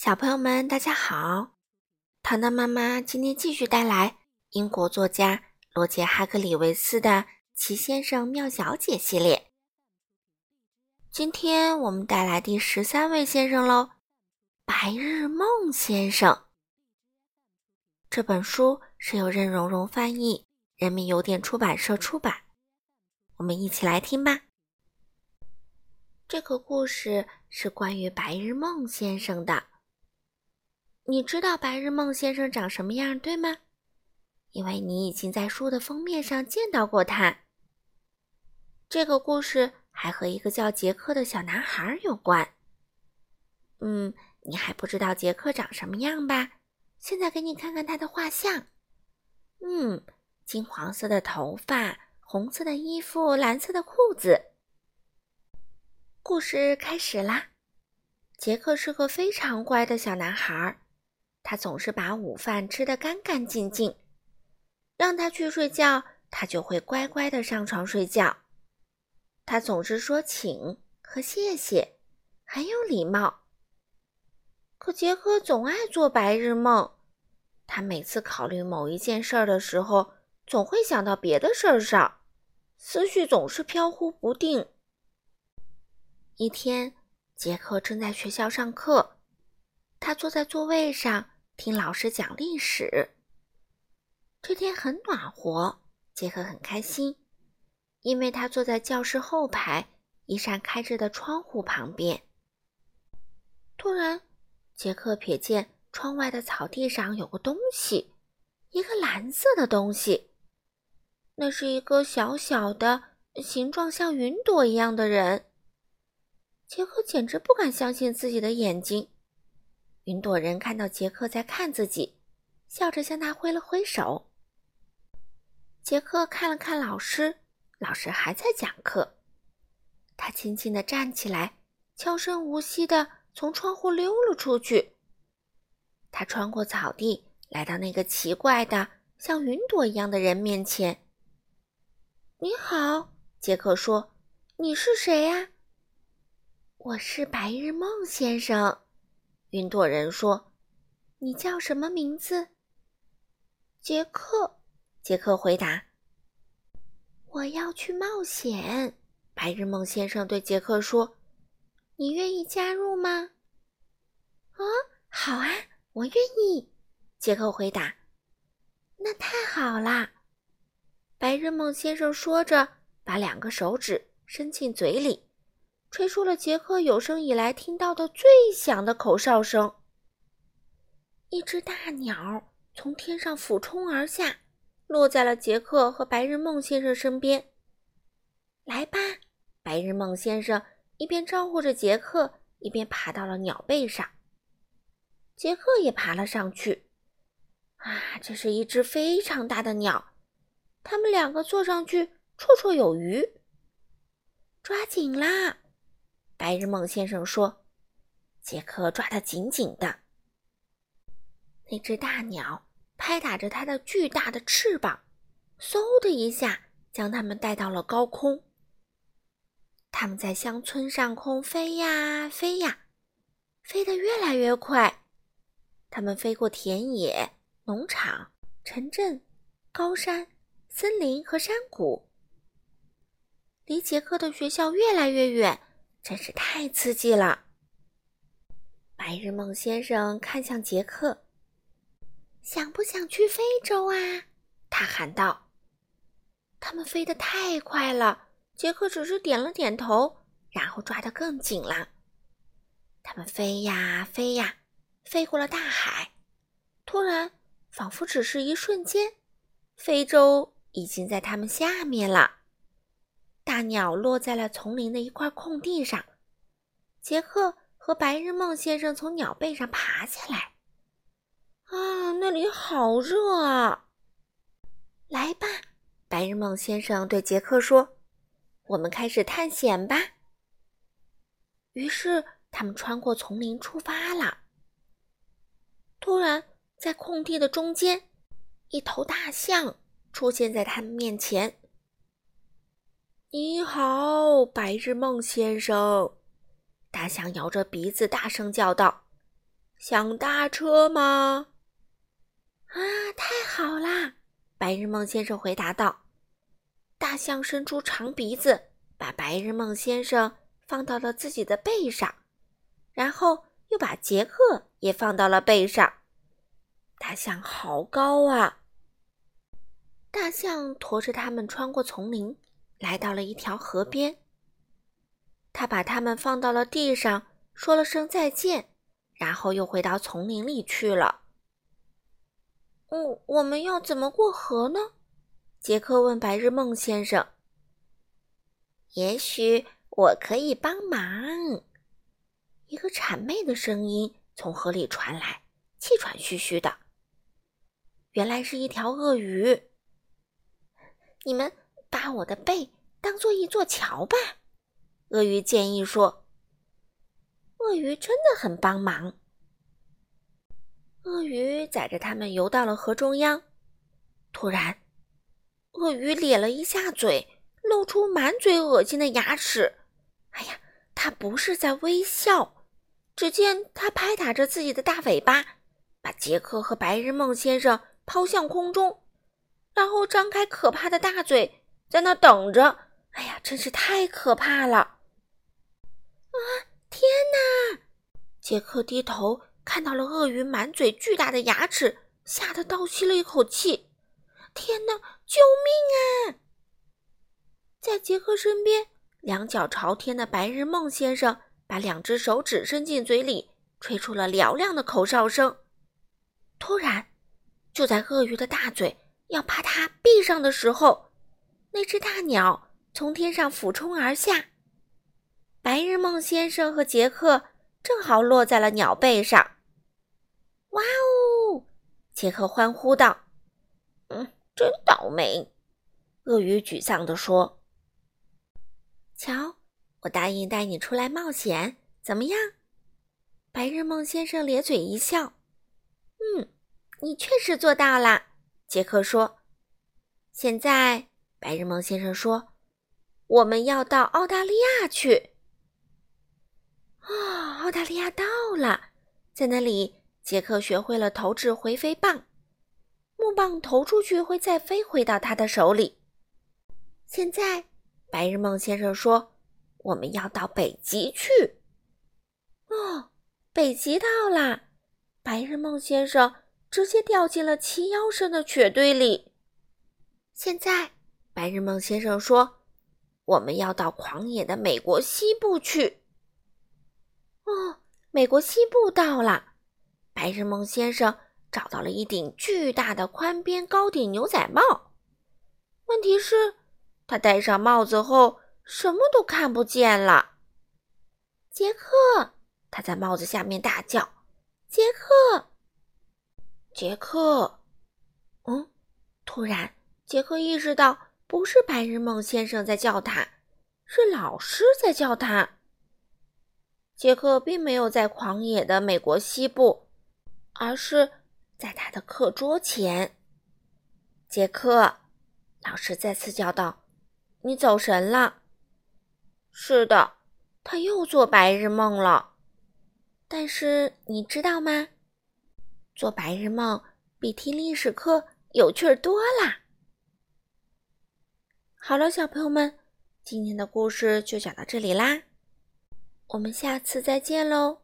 小朋友们，大家好！糖糖妈妈今天继续带来英国作家罗杰·哈克里维斯的《奇先生妙小姐》系列。今天我们带来第十三位先生喽，白日梦先生。这本书是由任溶溶翻译，人民邮电出版社出版。我们一起来听吧。这个故事是关于白日梦先生的。你知道白日梦先生长什么样，对吗？因为你已经在书的封面上见到过他。这个故事还和一个叫杰克的小男孩有关。嗯，你还不知道杰克长什么样吧？现在给你看看他的画像。嗯，金黄色的头发，红色的衣服，蓝色的裤子。故事开始啦！杰克是个非常乖的小男孩。他总是把午饭吃得干干净净，让他去睡觉，他就会乖乖的上床睡觉。他总是说请和谢谢，很有礼貌。可杰克总爱做白日梦，他每次考虑某一件事儿的时候，总会想到别的事儿上，思绪总是飘忽不定。一天，杰克正在学校上课，他坐在座位上。听老师讲历史。这天很暖和，杰克很开心，因为他坐在教室后排一扇开着的窗户旁边。突然，杰克瞥见窗外的草地上有个东西，一个蓝色的东西。那是一个小小的、形状像云朵一样的人。杰克简直不敢相信自己的眼睛。云朵人看到杰克在看自己，笑着向他挥了挥手。杰克看了看老师，老师还在讲课。他轻轻地站起来，悄声无息地从窗户溜了出去。他穿过草地，来到那个奇怪的像云朵一样的人面前。“你好，”杰克说，“你是谁呀？”“我是白日梦先生。”云朵人说：“你叫什么名字？”杰克。杰克回答：“我要去冒险。”白日梦先生对杰克说：“你愿意加入吗？”“啊，好啊，我愿意。”杰克回答。“那太好啦！”白日梦先生说着，把两个手指伸进嘴里。吹出了杰克有生以来听到的最响的口哨声。一只大鸟从天上俯冲而下，落在了杰克和白日梦先生身边。来吧，白日梦先生一边招呼着杰克，一边爬到了鸟背上。杰克也爬了上去。啊，这是一只非常大的鸟，他们两个坐上去绰绰有余。抓紧啦！白日梦先生说：“杰克抓得紧紧的。那只大鸟拍打着它的巨大的翅膀，嗖的一下将它们带到了高空。它们在乡村上空飞呀飞呀，飞得越来越快。它们飞过田野、农场、城镇、高山、森林和山谷，离杰克的学校越来越远。”真是太刺激了！白日梦先生看向杰克，想不想去非洲啊？他喊道。他们飞得太快了，杰克只是点了点头，然后抓得更紧了。他们飞呀飞呀，飞过了大海。突然，仿佛只是一瞬间，非洲已经在他们下面了。大鸟落在了丛林的一块空地上，杰克和白日梦先生从鸟背上爬下来。啊，那里好热啊！来吧，白日梦先生对杰克说：“我们开始探险吧。”于是他们穿过丛林出发了。突然，在空地的中间，一头大象出现在他们面前。你好，白日梦先生。大象摇着鼻子大声叫道：“想搭车吗？”“啊，太好啦！”白日梦先生回答道。大象伸出长鼻子，把白日梦先生放到了自己的背上，然后又把杰克也放到了背上。大象好高啊！大象驮着他们穿过丛林，来到了一条河边。他把他们放到了地上，说了声再见，然后又回到丛林里去了。嗯，我们要怎么过河呢？杰克问白日梦先生。也许我可以帮忙。一个谄媚的声音从河里传来，气喘吁吁的。原来是一条鳄鱼。你们把我的背当做一座桥吧，鳄鱼建议说。鳄鱼真的很帮忙。鳄鱼载着他们游到了河中央。突然，鳄鱼咧了一下嘴，露出满嘴恶心的牙齿。哎呀，它不是在微笑。只见它拍打着自己的大尾巴，把杰克和白日梦先生抛向空中。然后张开可怕的大嘴，在那等着。哎呀，真是太可怕了！啊，天哪！杰克低头看到了鳄鱼满嘴巨大的牙齿，吓得倒吸了一口气。天哪，救命啊！在杰克身边，两脚朝天的白日梦先生把两只手指伸进嘴里，吹出了嘹亮的口哨声。突然，就在鳄鱼的大嘴。要把它闭上的时候，那只大鸟从天上俯冲而下，白日梦先生和杰克正好落在了鸟背上。哇哦！杰克欢呼道：“嗯，真倒霉。”鳄鱼沮丧地说：“瞧，我答应带你出来冒险，怎么样？”白日梦先生咧嘴一笑：“嗯，你确实做到了。”杰克说：“现在，白日梦先生说，我们要到澳大利亚去。啊，澳大利亚到了，在那里，杰克学会了投掷回飞棒，木棒投出去会再飞回到他的手里。现在，白日梦先生说，我们要到北极去。哦，北极到了，白日梦先生。”直接掉进了齐腰深的雪堆里。现在，白日梦先生说：“我们要到狂野的美国西部去。”哦，美国西部到了。白日梦先生找到了一顶巨大的宽边高顶牛仔帽。问题是，他戴上帽子后什么都看不见了。杰克，他在帽子下面大叫：“杰克！”杰克，嗯，突然，杰克意识到不是白日梦先生在叫他，是老师在叫他。杰克并没有在狂野的美国西部，而是在他的课桌前。杰克，老师再次叫道：“你走神了。”是的，他又做白日梦了。但是你知道吗？做白日梦比听历史课有趣多啦！好了，小朋友们，今天的故事就讲到这里啦，我们下次再见喽。